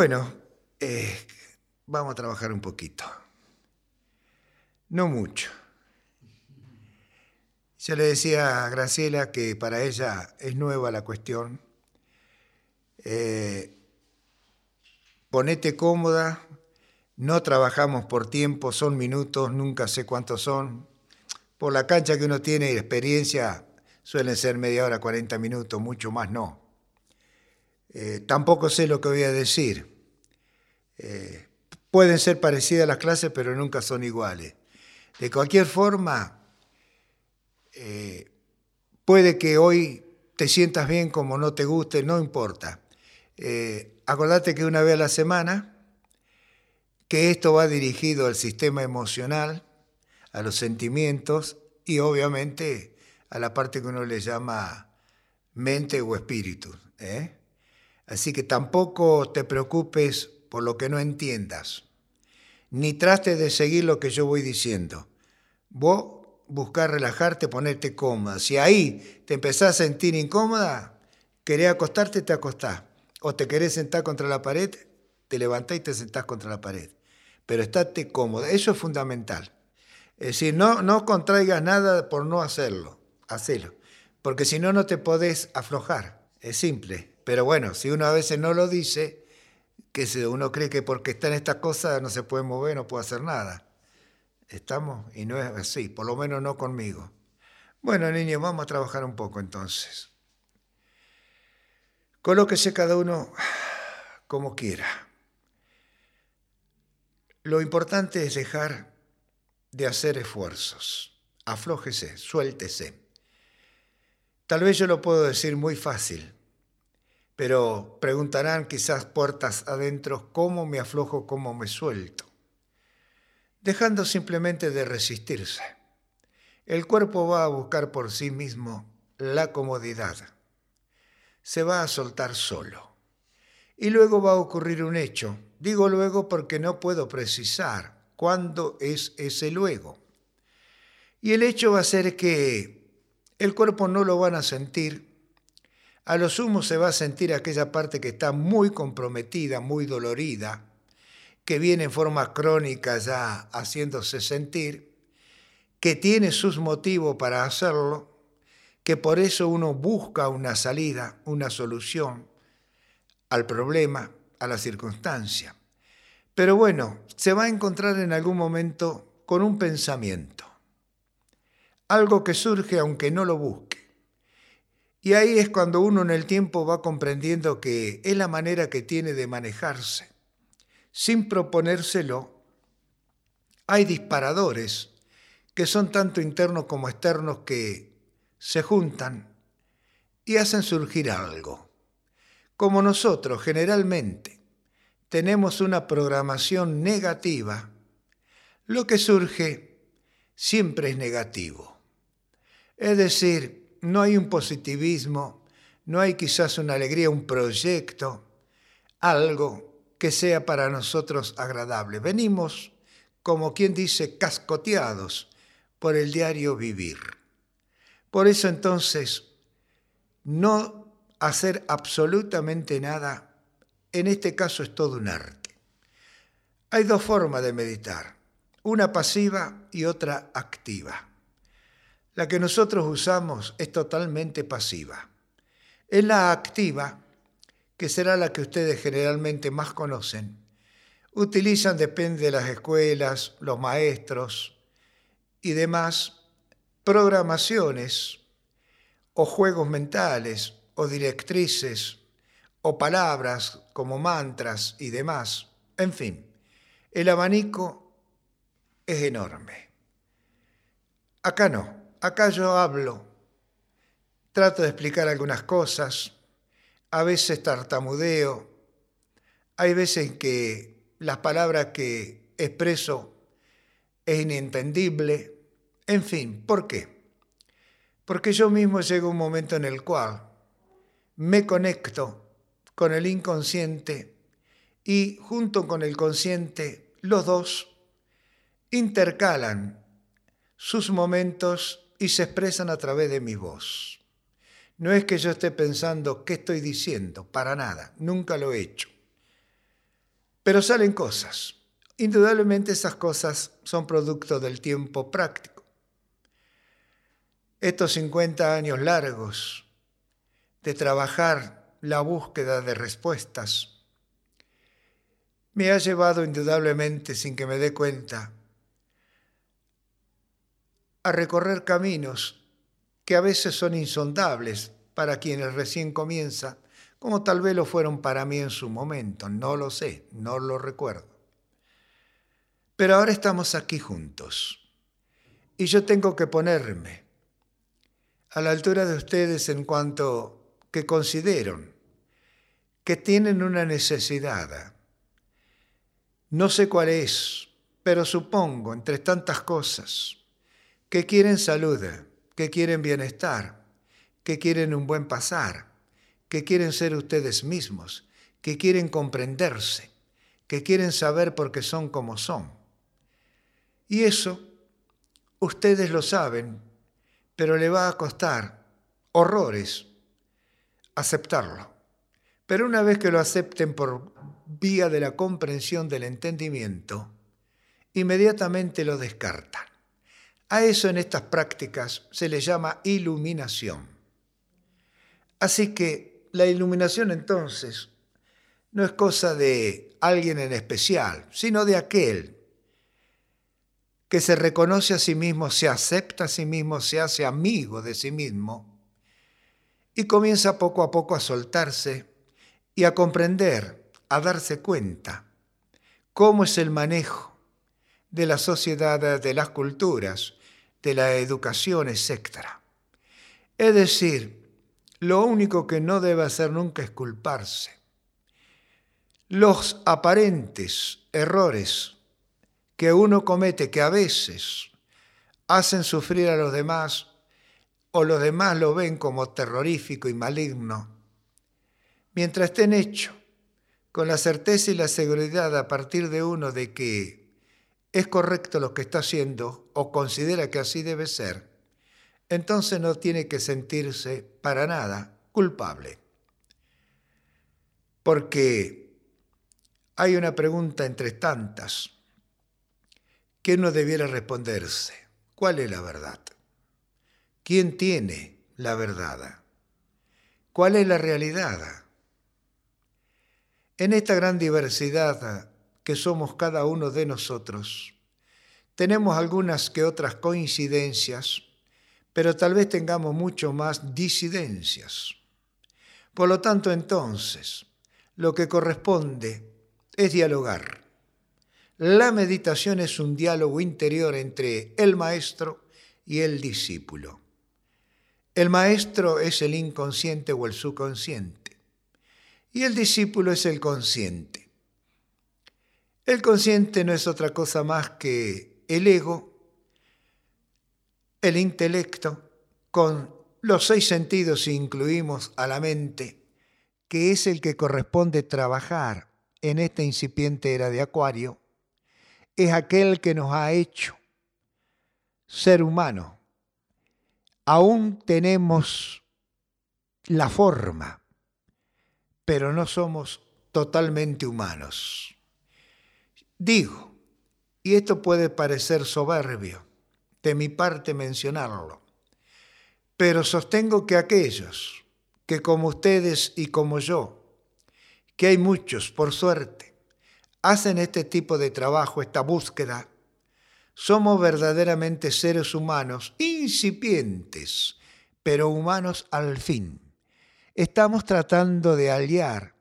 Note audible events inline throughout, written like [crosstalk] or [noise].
Bueno, eh, vamos a trabajar un poquito. No mucho. Yo le decía a Graciela que para ella es nueva la cuestión. Eh, ponete cómoda, no trabajamos por tiempo, son minutos, nunca sé cuántos son. Por la cancha que uno tiene y experiencia, suelen ser media hora, 40 minutos, mucho más no. Eh, tampoco sé lo que voy a decir. Eh, pueden ser parecidas las clases, pero nunca son iguales. De cualquier forma, eh, puede que hoy te sientas bien como no te guste, no importa. acordate que una vez a la semana, que esto va dirigido al sistema emocional, a los sentimientos y obviamente a la parte que uno le llama mente o espíritu. ¿eh? Así que tampoco te preocupes por lo que no entiendas, ni trates de seguir lo que yo voy diciendo. Vos buscar relajarte, ponerte cómoda. Si ahí te empezás a sentir incómoda, querés acostarte, te acostás. O te querés sentar contra la pared, te levantás y te sentás contra la pared. Pero estate cómoda, eso es fundamental. Es decir, no, no contraigas nada por no hacerlo hacelo. Porque si no, no te podés aflojar. Es simple. Pero bueno, si uno a veces no lo dice, que uno cree que porque está en estas cosas no se puede mover, no puede hacer nada. ¿Estamos? Y no es así, por lo menos no conmigo. Bueno, niños, vamos a trabajar un poco entonces. Colóquese cada uno como quiera. Lo importante es dejar de hacer esfuerzos. Aflójese, suéltese. Tal vez yo lo puedo decir muy fácil, pero preguntarán quizás puertas adentro cómo me aflojo, cómo me suelto. Dejando simplemente de resistirse. El cuerpo va a buscar por sí mismo la comodidad. Se va a soltar solo. Y luego va a ocurrir un hecho. Digo luego porque no puedo precisar cuándo es ese luego. Y el hecho va a ser que el cuerpo no lo van a sentir. A lo sumo se va a sentir aquella parte que está muy comprometida, muy dolorida, que viene en forma crónica ya haciéndose sentir, que tiene sus motivos para hacerlo, que por eso uno busca una salida, una solución al problema, a la circunstancia. Pero bueno, se va a encontrar en algún momento con un pensamiento algo que surge aunque no lo busque. Y ahí es cuando uno en el tiempo va comprendiendo que es la manera que tiene de manejarse. Sin proponérselo, hay disparadores que son tanto internos como externos que se juntan y hacen surgir algo. Como nosotros generalmente tenemos una programación negativa, lo que surge siempre es negativo. Es decir, no hay un positivismo, no hay quizás una alegría, un proyecto, algo que sea para nosotros agradable. Venimos, como quien dice, cascoteados por el diario vivir. Por eso entonces, no hacer absolutamente nada, en este caso es todo un arte. Hay dos formas de meditar, una pasiva y otra activa. La que nosotros usamos es totalmente pasiva. Es la activa, que será la que ustedes generalmente más conocen. Utilizan, depende de las escuelas, los maestros y demás, programaciones o juegos mentales o directrices o palabras como mantras y demás. En fin, el abanico es enorme. Acá no. Acá yo hablo, trato de explicar algunas cosas, a veces tartamudeo, hay veces que las palabras que expreso es inentendible, en fin, ¿por qué? Porque yo mismo llego a un momento en el cual me conecto con el inconsciente y junto con el consciente los dos intercalan sus momentos y se expresan a través de mi voz. No es que yo esté pensando qué estoy diciendo, para nada, nunca lo he hecho. Pero salen cosas. Indudablemente esas cosas son producto del tiempo práctico. Estos 50 años largos de trabajar la búsqueda de respuestas me ha llevado indudablemente, sin que me dé cuenta, a recorrer caminos que a veces son insondables para quienes recién comienza, como tal vez lo fueron para mí en su momento, no lo sé, no lo recuerdo. Pero ahora estamos aquí juntos y yo tengo que ponerme a la altura de ustedes en cuanto que considero que tienen una necesidad. No sé cuál es, pero supongo, entre tantas cosas, que quieren salud, que quieren bienestar, que quieren un buen pasar, que quieren ser ustedes mismos, que quieren comprenderse, que quieren saber por qué son como son. Y eso, ustedes lo saben, pero le va a costar horrores aceptarlo. Pero una vez que lo acepten por vía de la comprensión del entendimiento, inmediatamente lo descartan. A eso en estas prácticas se le llama iluminación. Así que la iluminación entonces no es cosa de alguien en especial, sino de aquel que se reconoce a sí mismo, se acepta a sí mismo, se hace amigo de sí mismo y comienza poco a poco a soltarse y a comprender, a darse cuenta cómo es el manejo de la sociedad, de las culturas, de la educación, etc. Es decir, lo único que no debe hacer nunca es culparse. Los aparentes errores que uno comete, que a veces hacen sufrir a los demás, o los demás lo ven como terrorífico y maligno, mientras estén hechos con la certeza y la seguridad a partir de uno de que es correcto lo que está haciendo o considera que así debe ser, entonces no tiene que sentirse para nada culpable. Porque hay una pregunta entre tantas que uno debiera responderse. ¿Cuál es la verdad? ¿Quién tiene la verdad? ¿Cuál es la realidad? En esta gran diversidad que somos cada uno de nosotros. Tenemos algunas que otras coincidencias, pero tal vez tengamos mucho más disidencias. Por lo tanto, entonces, lo que corresponde es dialogar. La meditación es un diálogo interior entre el maestro y el discípulo. El maestro es el inconsciente o el subconsciente y el discípulo es el consciente. El consciente no es otra cosa más que el ego, el intelecto, con los seis sentidos si incluimos a la mente, que es el que corresponde trabajar en esta incipiente era de Acuario, es aquel que nos ha hecho ser humano. Aún tenemos la forma, pero no somos totalmente humanos. Digo, y esto puede parecer soberbio de mi parte mencionarlo, pero sostengo que aquellos que como ustedes y como yo, que hay muchos, por suerte, hacen este tipo de trabajo, esta búsqueda, somos verdaderamente seres humanos, incipientes, pero humanos al fin. Estamos tratando de aliar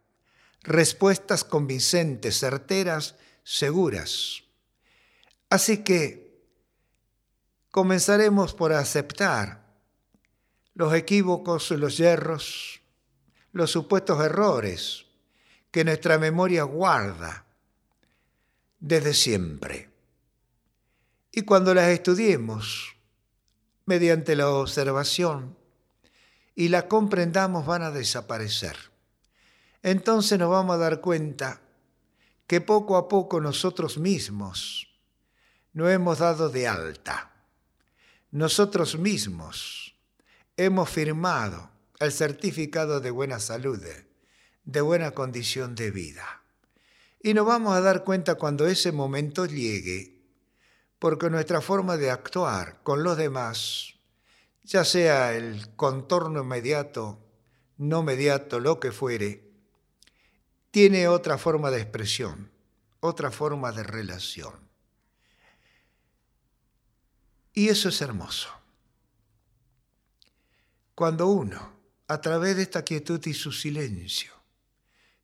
respuestas convincentes, certeras, seguras. Así que comenzaremos por aceptar los equívocos, los yerros, los supuestos errores que nuestra memoria guarda desde siempre. Y cuando las estudiemos mediante la observación y la comprendamos van a desaparecer. Entonces nos vamos a dar cuenta que poco a poco nosotros mismos no hemos dado de alta. Nosotros mismos hemos firmado el certificado de buena salud, de buena condición de vida. Y nos vamos a dar cuenta cuando ese momento llegue, porque nuestra forma de actuar con los demás, ya sea el contorno inmediato, no mediato, lo que fuere, tiene otra forma de expresión, otra forma de relación. Y eso es hermoso. Cuando uno, a través de esta quietud y su silencio,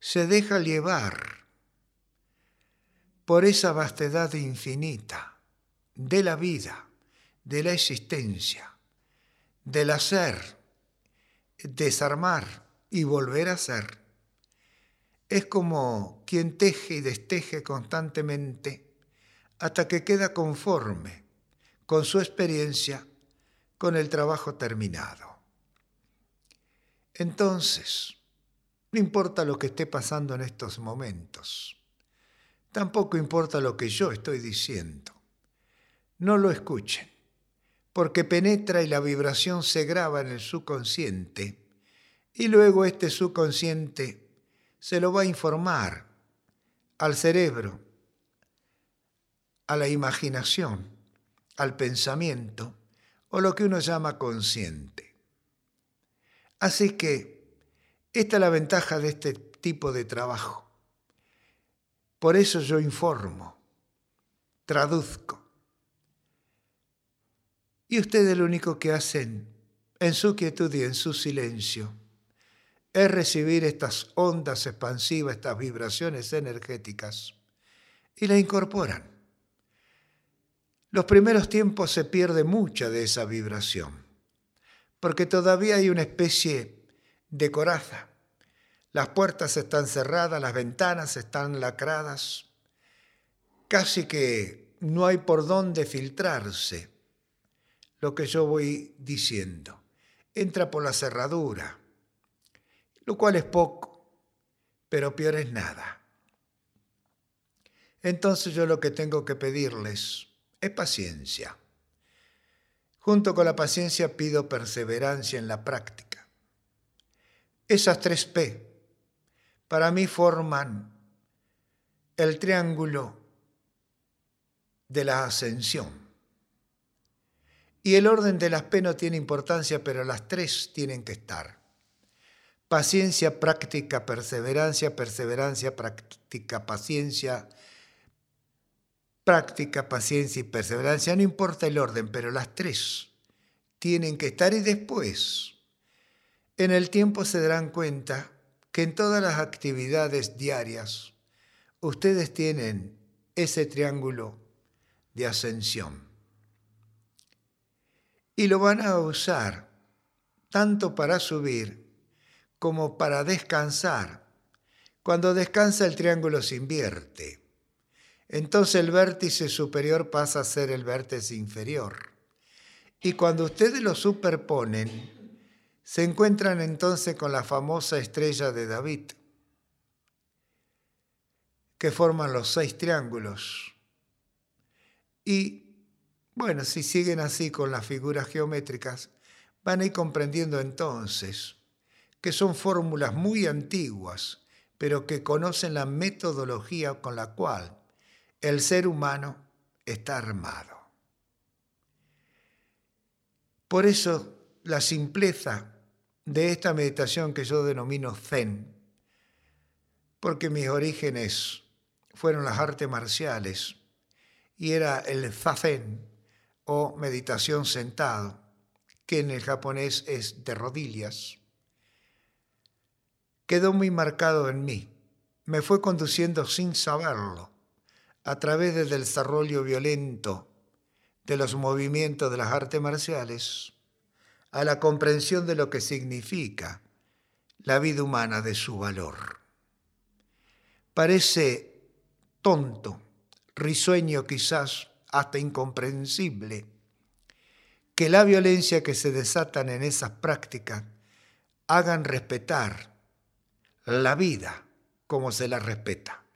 se deja llevar por esa vastedad infinita de la vida, de la existencia, del hacer, desarmar y volver a ser, es como quien teje y desteje constantemente hasta que queda conforme con su experiencia, con el trabajo terminado. Entonces, no importa lo que esté pasando en estos momentos, tampoco importa lo que yo estoy diciendo. No lo escuchen, porque penetra y la vibración se graba en el subconsciente y luego este subconsciente se lo va a informar al cerebro, a la imaginación, al pensamiento o lo que uno llama consciente. Así que esta es la ventaja de este tipo de trabajo. Por eso yo informo, traduzco. Y ustedes lo único que hacen en su quietud y en su silencio es recibir estas ondas expansivas, estas vibraciones energéticas y la incorporan. Los primeros tiempos se pierde mucha de esa vibración porque todavía hay una especie de coraza. Las puertas están cerradas, las ventanas están lacradas, casi que no hay por dónde filtrarse lo que yo voy diciendo. Entra por la cerradura, lo cual es poco, pero peor es nada. Entonces yo lo que tengo que pedirles es paciencia. Junto con la paciencia pido perseverancia en la práctica. Esas tres P para mí forman el triángulo de la ascensión. Y el orden de las P no tiene importancia, pero las tres tienen que estar. Paciencia, práctica, perseverancia, perseverancia, práctica, paciencia, práctica, paciencia y perseverancia, no importa el orden, pero las tres tienen que estar y después, en el tiempo se darán cuenta que en todas las actividades diarias ustedes tienen ese triángulo de ascensión. Y lo van a usar tanto para subir como para descansar. Cuando descansa el triángulo se invierte entonces el vértice superior pasa a ser el vértice inferior. Y cuando ustedes lo superponen, se encuentran entonces con la famosa estrella de David, que forman los seis triángulos. Y bueno, si siguen así con las figuras geométricas, van a ir comprendiendo entonces que son fórmulas muy antiguas, pero que conocen la metodología con la cual el ser humano está armado. Por eso la simpleza de esta meditación que yo denomino Zen, porque mis orígenes fueron las artes marciales y era el Zazen o meditación sentado, que en el japonés es de rodillas, quedó muy marcado en mí. Me fue conduciendo sin saberlo a través del desarrollo violento de los movimientos de las artes marciales a la comprensión de lo que significa la vida humana, de su valor. Parece tonto, risueño quizás, hasta incomprensible, que la violencia que se desatan en esas prácticas hagan respetar la vida como se la respeta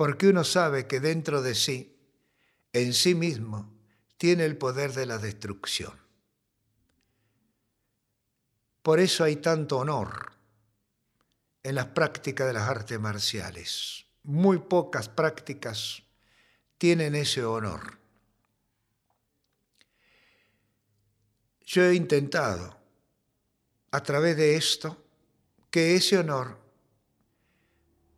porque uno sabe que dentro de sí, en sí mismo, tiene el poder de la destrucción. Por eso hay tanto honor en las prácticas de las artes marciales. muy pocas prácticas tienen ese honor. Yo he intentado, a través de esto, que ese honor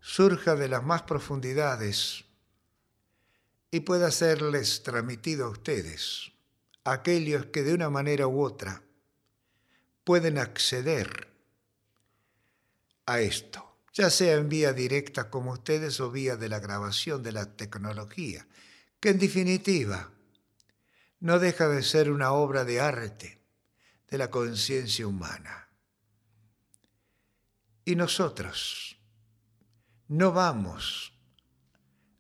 surja de las más profundidades y pueda serles transmitido a ustedes, aquellos que de una manera u otra pueden acceder a esto, ya sea en vía directa como ustedes o vía de la grabación de la tecnología, que en definitiva no deja de ser una obra de arte de la conciencia humana. Y nosotros no vamos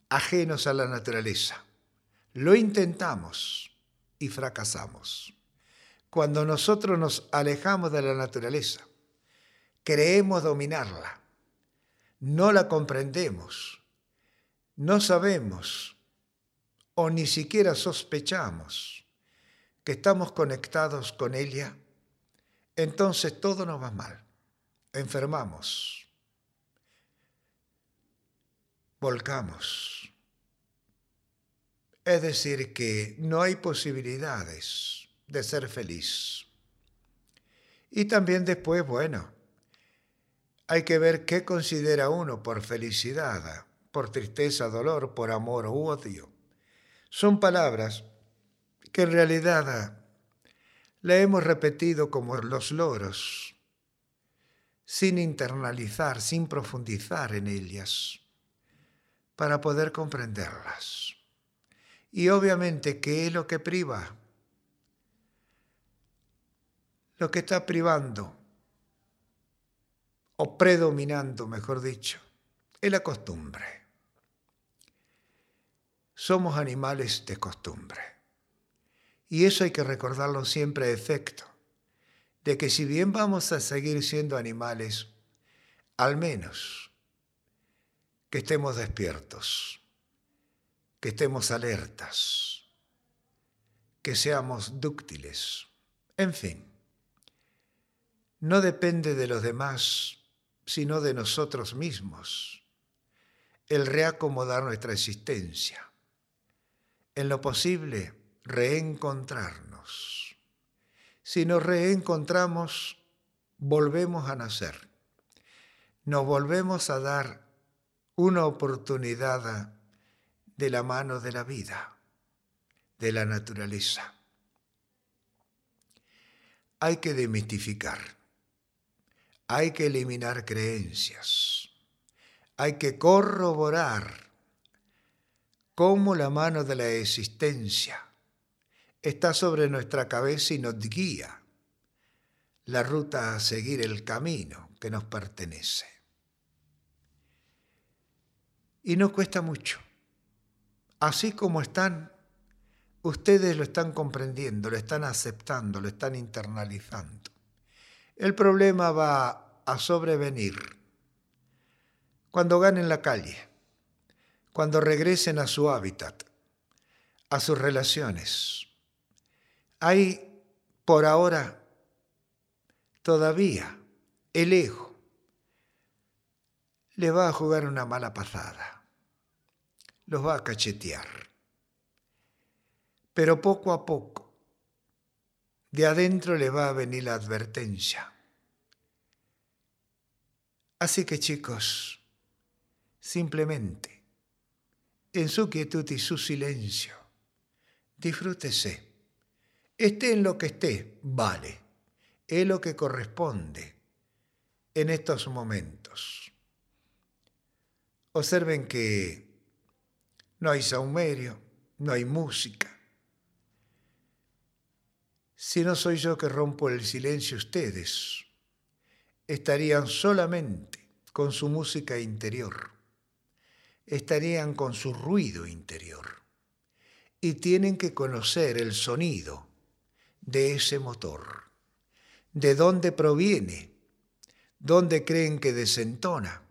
ajenos a la naturaleza. Lo intentamos y fracasamos. Cuando nosotros nos alejamos de la naturaleza, creemos dominarla, no la comprendemos, no sabemos o ni siquiera sospechamos que estamos conectados con ella, entonces todo nos va mal, enfermamos, volcamos. Es decir, que no hay posibilidades de ser feliz. Y también después, bueno, hay que ver qué considera uno por felicidad, por tristeza, dolor, por amor u odio. Son palabras que en realidad la hemos repetido como los loros, sin internalizar, sin profundizar en ellas, para poder comprenderlas. Y obviamente, ¿qué es lo que priva? Lo que está privando o predominando, mejor dicho, es la costumbre. Somos animales de costumbre. Y eso hay que recordarlo siempre a efecto, de que si bien vamos a seguir siendo animales, al menos que estemos despiertos, que estemos alertas, que seamos dúctiles, en fin, no depende de los demás sino de nosotros mismos, el reacomodar nuestra existencia, en lo posible reencontrarnos. Si nos reencontramos, volvemos a nacer, nos volvemos a dar una oportunidad de la mano de la vida, de la naturaleza. Hay que demistificar hay que eliminar creencias, hay que corroborar cómo la mano de la existencia está sobre nuestra cabeza y nos guía la ruta a seguir, el camino que nos pertenece. Y no cuesta mucho. Así como están, ustedes lo están comprendiendo, lo están aceptando, lo están internalizando. El problema va a sobrevenir cuando ganen la calle, cuando regresen a su hábitat, a sus relaciones. Hay por ahora todavía el ego le va a jugar una mala pasada, los va a cachetear. Pero poco a poco, de adentro le va a venir la advertencia. Así que chicos, simplemente, en su quietud y su silencio, disfrútese. Esté en lo que esté, vale. Es lo que corresponde en estos momentos. Observen que no hay saumerio, no hay música. Si no soy yo que rompo el silencio, ustedes estarían solamente con su música interior, estarían con su ruido interior y tienen que conocer el sonido de ese motor, de dónde proviene, dónde creen que desentona,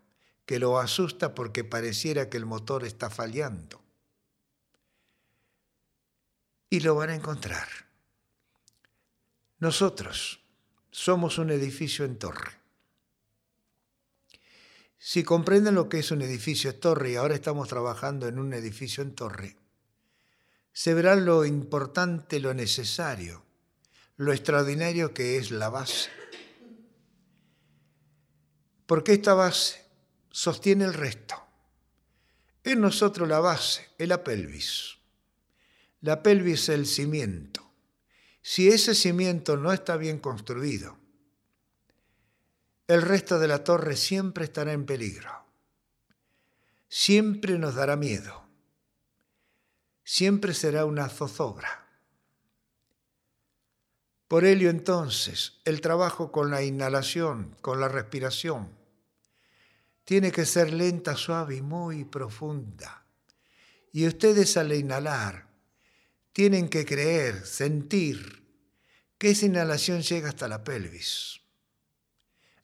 que lo asusta porque pareciera que el motor está fallando. Y lo van a encontrar. Nosotros somos un edificio en torre Si comprenden lo que es un edificio torre y ahora estamos trabajando en un edificio en torre, se verá lo importante, lo necesario, lo extraordinario que es la base. Porque esta base sostiene el resto. En nosotros la base es la pelvis. La pelvis es el cimiento. Si ese cimiento no está bien construido, el resto de la torre siempre estará en peligro. Siempre nos dará miedo. Siempre será una zozobra. Por ello entonces, el trabajo con la inhalación, con la respiración, tiene que ser lenta, suave y muy profunda. Y ustedes al inhalar tienen que creer, sentir que esa inhalación llega hasta la pelvis,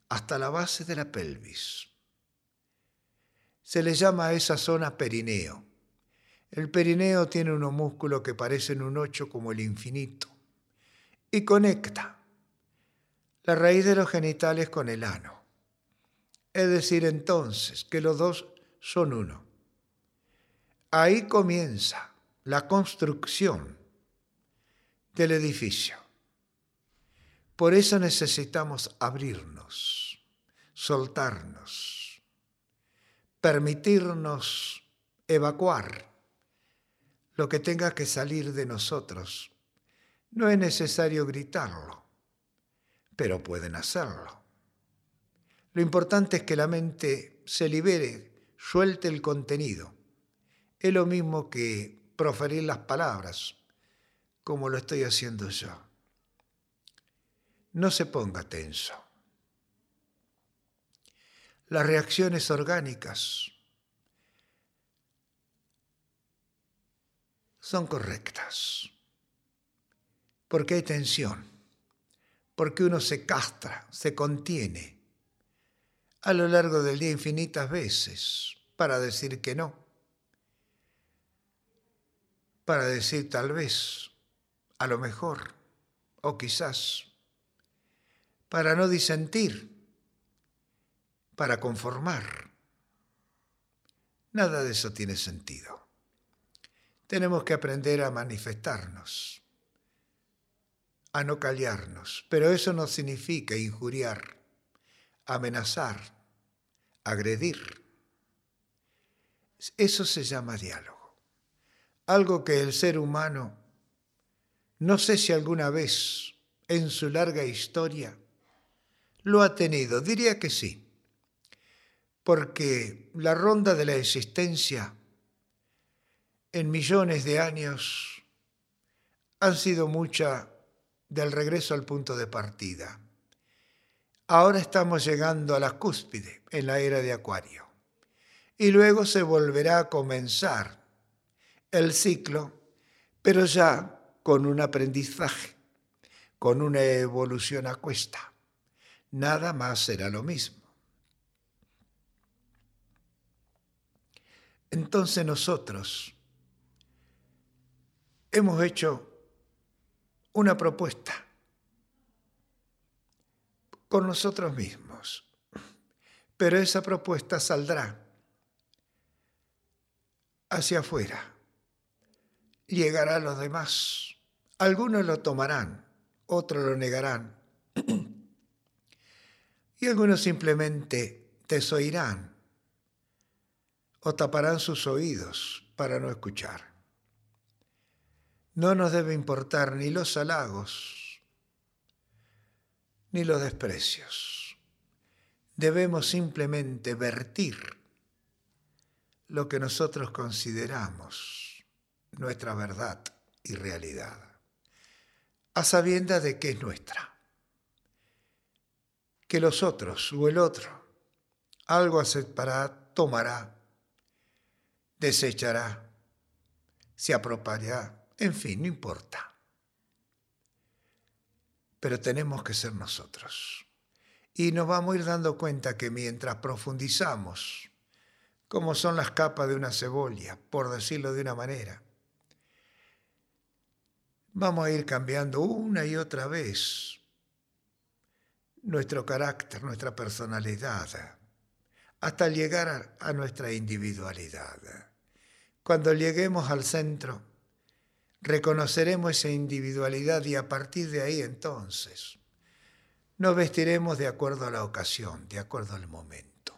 hasta la base de la pelvis. Se le llama a esa zona perineo. El perineo tiene unos músculos que parecen un ocho como el infinito y conecta la raíz de los genitales con el ano. Es decir, entonces, que los dos son uno. Ahí comienza la construcción del edificio. Por eso necesitamos abrirnos, soltarnos, permitirnos evacuar lo que tenga que salir de nosotros. No es necesario gritarlo, pero pueden hacerlo. Lo importante es que la mente se libere, suelte el contenido. Es lo mismo que proferir las palabras, como lo estoy haciendo yo. No se ponga tenso. Las reacciones orgánicas son correctas, porque hay tensión, porque uno se castra, se contiene a lo largo del día infinitas veces para decir que no, para decir tal vez, a lo mejor, o quizás, para no disentir, para conformar. Nada de eso tiene sentido. Tenemos que aprender a manifestarnos, a no callarnos, pero eso no significa injuriar, amenazar, agredir. Eso se llama diálogo. Algo que el ser humano, no sé si alguna vez en su larga historia, lo ha tenido. Diría que sí. Porque la ronda de la existencia en millones de años han sido mucha del regreso al punto de partida. Ahora estamos llegando a la cúspide en la era de Acuario. Y luego se volverá a comenzar el ciclo, pero ya con un aprendizaje, con una evolución a cuesta. Nada más será lo mismo. Entonces nosotros hemos hecho una propuesta con nosotros mismos. Pero esa propuesta saldrá hacia afuera, llegará a los demás. Algunos lo tomarán, otros lo negarán. [clears throat] Y algunos simplemente desoirán o taparán sus oídos para no escuchar. No nos debe importar ni los halagos ni los desprecios. Debemos simplemente vertir lo que nosotros consideramos nuestra verdad y realidad, a sabiendas de que es nuestra, que los otros o el otro algo aceptará, tomará, desechará, se apropiará, en fin, no importa pero tenemos que ser nosotros. Y nos vamos a ir dando cuenta que mientras profundizamos, como son las capas de una cebolla, por decirlo de una manera, vamos a ir cambiando una y otra vez nuestro carácter, nuestra personalidad, hasta llegar a, nuestra individualidad. Cuando lleguemos al centro, reconoceremos esa individualidad y a partir de ahí entonces nos vestiremos de acuerdo a la ocasión, de acuerdo al momento.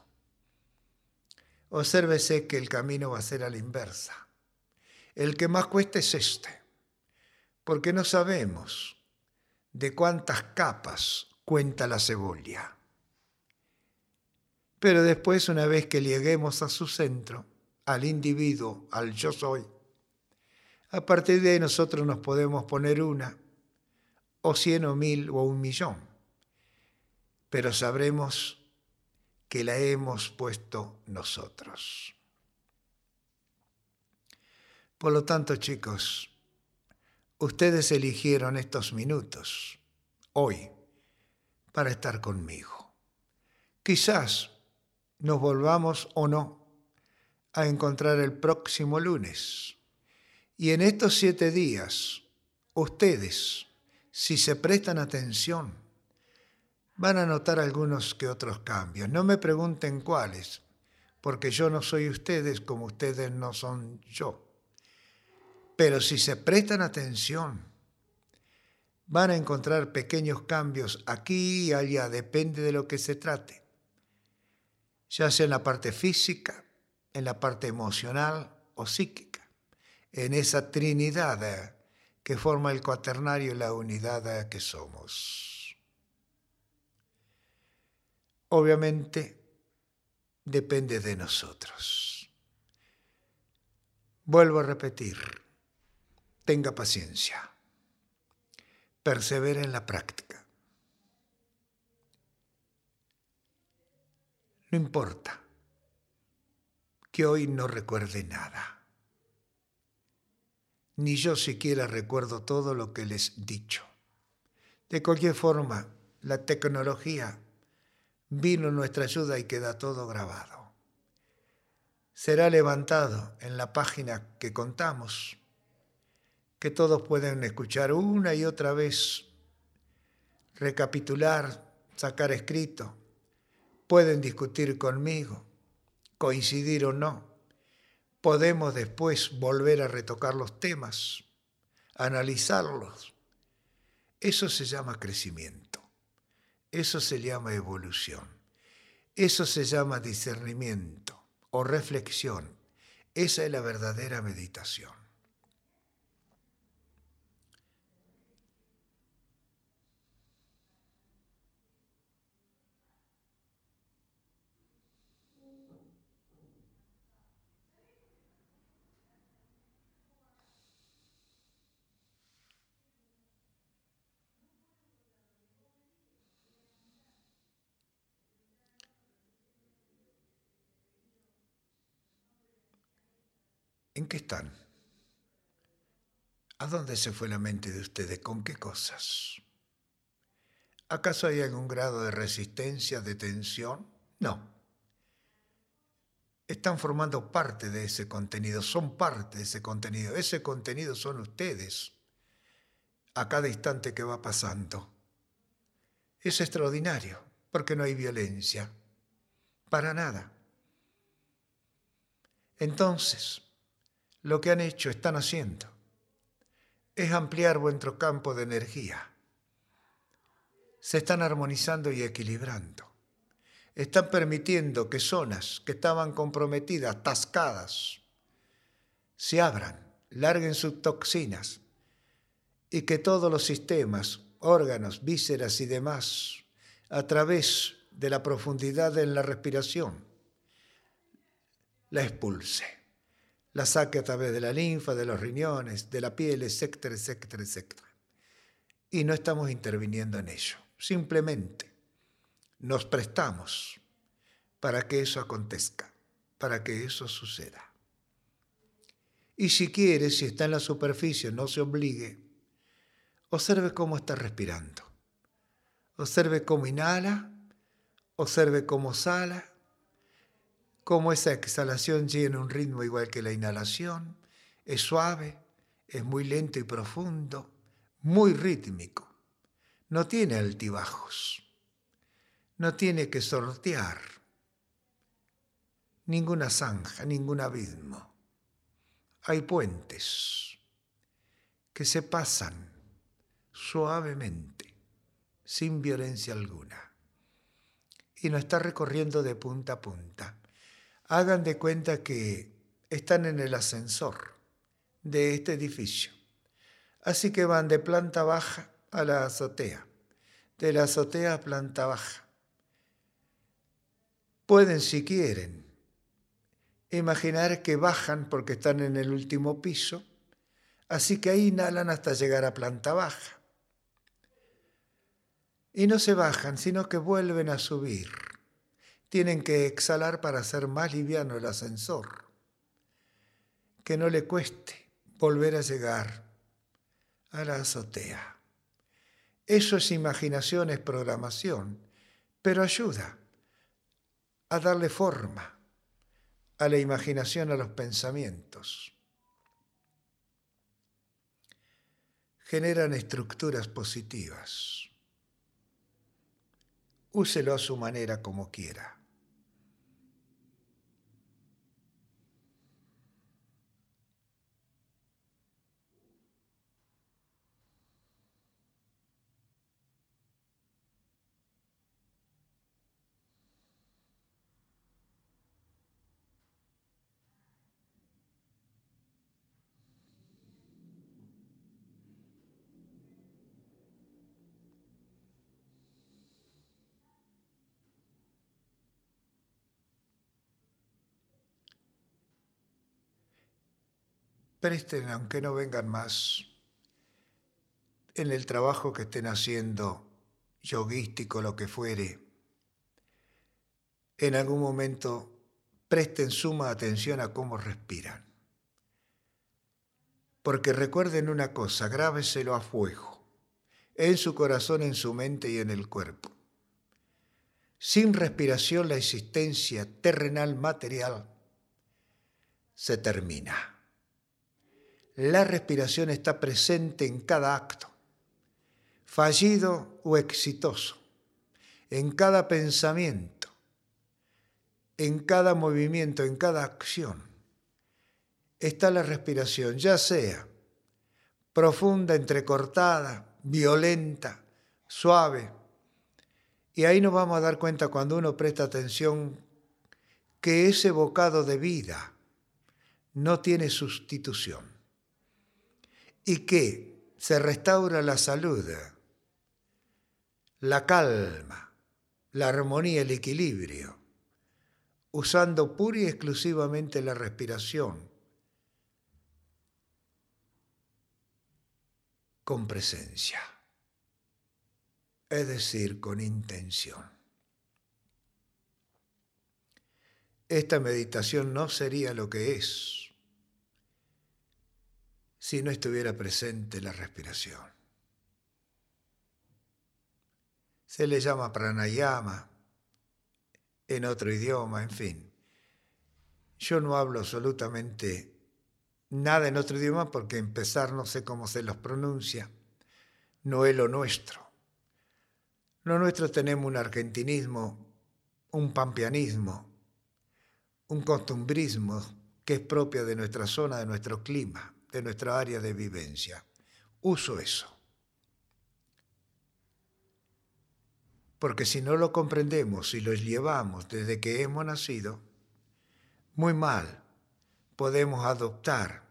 Obsérvese que el camino va a ser a la inversa. El que más cuesta es este, porque no sabemos de cuántas capas cuenta la cebolla. Pero después, una vez que lleguemos a su centro, al individuo, al yo soy, a partir de ahí nosotros nos podemos poner una, o cien, o mil, o un millón. Pero sabremos que la hemos puesto nosotros. Por lo tanto, chicos, ustedes eligieron estos minutos, hoy, para estar conmigo. Quizás nos volvamos o no a encontrar el próximo lunes. Y en estos siete días, ustedes, si se prestan atención, van a notar algunos que otros cambios. No me pregunten cuáles, porque yo no soy ustedes como ustedes no son yo. Pero si se prestan atención, van a encontrar pequeños cambios aquí y allá, depende de lo que se trate, ya sea en la parte física, en la parte emocional o psíquica, en esa trinidad que forma el cuaternario y la unidad que somos. Obviamente depende de nosotros. Vuelvo a repetir, tenga paciencia, persevere en la práctica. No importa que hoy no recuerde nada, ni yo siquiera recuerdo todo lo que les he dicho. De cualquier forma, la tecnología vino nuestra ayuda y queda todo grabado. Será levantado en la página que contamos que todos pueden escuchar una y otra vez, recapitular, sacar escrito, pueden discutir conmigo, coincidir o no. Podemos después volver a retocar los temas, analizarlos. Eso se llama crecimiento, eso se llama evolución, eso se llama discernimiento o reflexión. Esa es la verdadera meditación. Qué están? ¿A dónde se fue la mente de ustedes? ¿Con qué cosas? ¿Acaso hay algún grado de resistencia, de tensión? No. Están formando parte de ese contenido, son parte de ese contenido. Ese contenido son ustedes a cada instante que va pasando. Es extraordinario porque no hay violencia, para nada. Entonces, lo que han hecho, están haciendo, es ampliar vuestro campo de energía. Se están armonizando y equilibrando. Están permitiendo que zonas que estaban comprometidas, atascadas, se abran, larguen sus toxinas y que todos los sistemas, órganos, vísceras y demás, a través de la profundidad en la respiración, la expulse la saque a través de la linfa, de los riñones, de la piel, etcétera, etcétera, etcétera. Y no estamos interviniendo en ello. Simplemente nos prestamos para que eso acontezca, para que eso suceda. Y si quiere, si está en la superficie, no se obligue, observe cómo está respirando. Observe cómo inhala, observe cómo sala, cómo esa exhalación llena un ritmo igual que la inhalación, es suave, es muy lento y profundo, muy rítmico, no tiene altibajos, no tiene que sortear ninguna zanja, ningún abismo. Hay puentes que se pasan suavemente, sin violencia alguna, y nos está recorriendo de punta a punta. Hagan de cuenta que están en el ascensor de este edificio. Así que van de planta baja a la azotea, de la azotea a planta baja. Pueden, si quieren, imaginar que bajan porque están en el último piso, así que ahí inhalan hasta llegar a planta baja. Y no se bajan, sino que vuelven a subir. Tienen que exhalar para hacer más liviano el ascensor, que no le cueste volver a llegar a la azotea. Eso es imaginación, es programación, pero ayuda a darle forma a la imaginación, a los pensamientos. Generan estructuras positivas. Úselo a su manera como quiera. Presten, aunque no vengan más, en el trabajo que estén haciendo, yoguístico, lo que fuere, en algún momento presten suma atención a cómo respiran. Porque recuerden una cosa, grábeselo a fuego, en su corazón, en su mente y en el cuerpo. Sin respiración la existencia terrenal material se termina. La respiración está presente en cada acto, fallido o exitoso, en cada pensamiento, en cada movimiento, en cada acción. Está la respiración, ya sea profunda, entrecortada, violenta, suave. Y ahí nos vamos a dar cuenta cuando uno presta atención que ese bocado de vida no tiene sustitución y que se restaura la salud, la calma, la armonía, el equilibrio, usando pura y exclusivamente la respiración, con presencia, es decir, con intención. Esta meditación no sería lo que es si no estuviera presente la respiración. Se le llama pranayama en otro idioma, en fin. Yo no hablo absolutamente nada en otro idioma porque empezar no sé cómo se los pronuncia. No es lo nuestro. Lo nuestro tenemos un argentinismo, un pampianismo, un costumbrismo que es propio de nuestra zona, de nuestro clima de nuestra área de vivencia. Uso eso. Porque si no lo comprendemos y lo llevamos desde que hemos nacido, muy mal podemos adoptar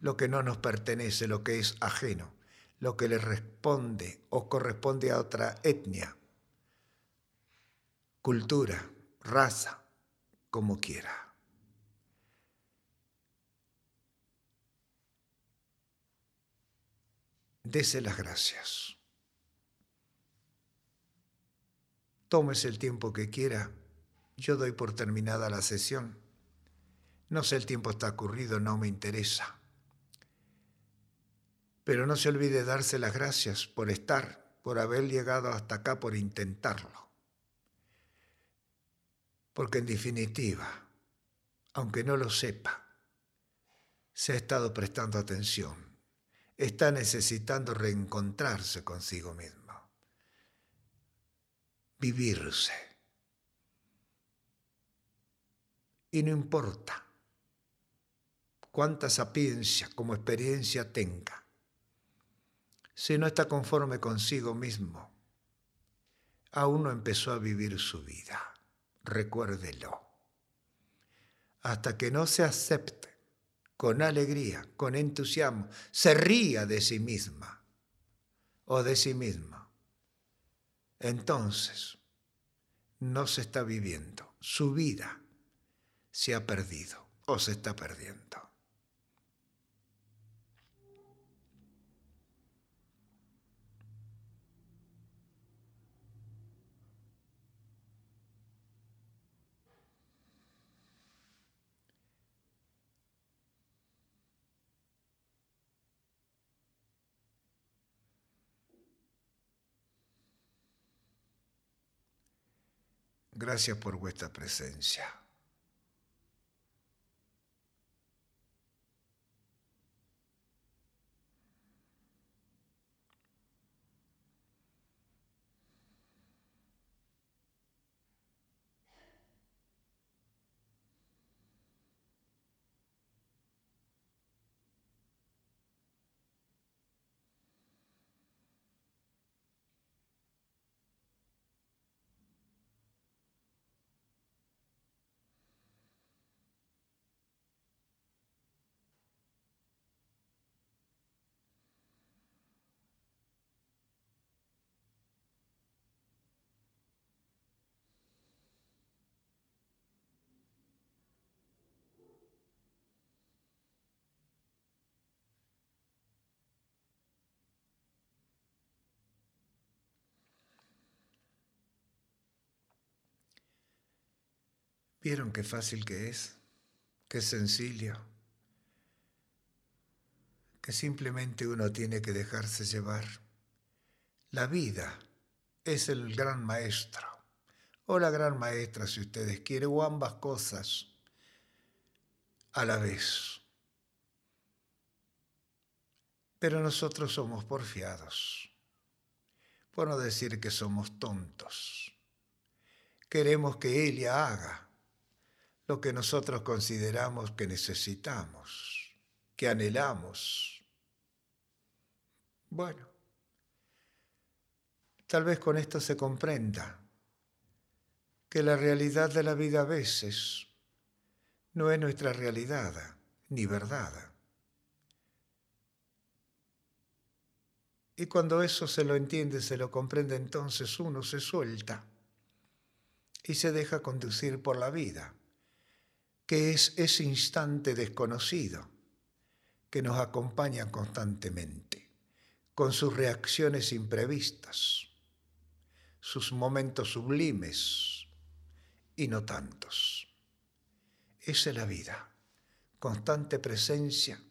lo que no nos pertenece, lo que es ajeno, lo que le responde o corresponde a otra etnia, cultura, raza, como quiera. Dese las gracias. Tómese el tiempo que quiera. Yo doy por terminada la sesión. No sé el tiempo está ocurrido, no me interesa. Pero no se olvide darse las gracias por estar, por haber llegado hasta acá, por intentarlo. Porque en definitiva, aunque no lo sepa, se ha estado prestando atención está necesitando reencontrarse consigo mismo, vivirse. Y no importa cuánta sapiencia como experiencia tenga, si no está conforme consigo mismo, aún no empezó a vivir su vida. Recuérdelo. Hasta que no se acepte con alegría, con entusiasmo, se ría de sí misma o de sí misma, entonces no se está viviendo. Su vida se ha perdido o se está perdiendo. Gracias por vuestra presencia. ¿Vieron qué fácil que es? Qué sencillo. Que simplemente uno tiene que dejarse llevar. La vida es el gran maestro, o la gran maestra si ustedes quieren, o ambas cosas a la vez. Pero nosotros somos porfiados, por no decir que somos tontos. Queremos que ella haga lo que nosotros consideramos que necesitamos, que anhelamos. Bueno, tal vez con esto se comprenda que la realidad de la vida a veces no es nuestra realidad ni verdad. Y cuando eso se lo entiende, se lo comprende, entonces uno se suelta y se deja conducir por la vida que es ese instante desconocido que nos acompaña constantemente, con sus reacciones imprevistas, sus momentos sublimes y no tantos. Esa es la vida, constante presencia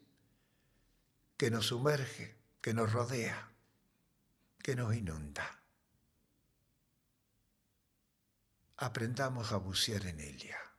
que nos sumerge, que nos rodea, que nos inunda. Aprendamos a bucear en ella.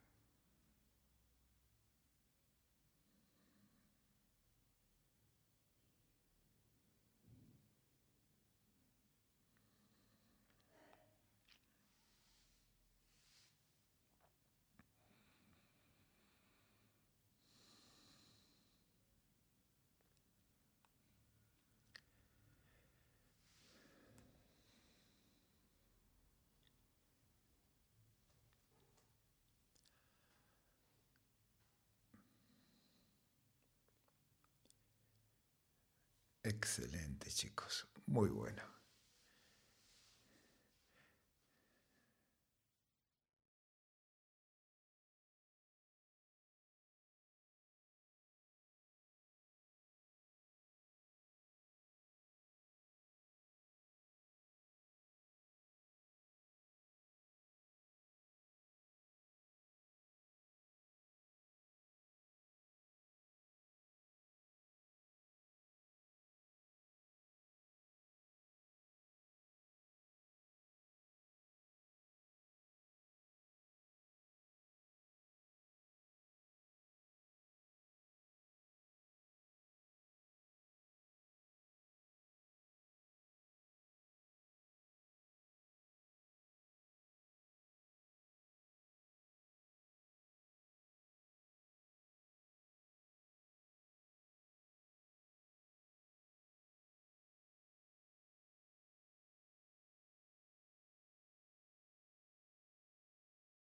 Excelente, chicos. Muy bueno.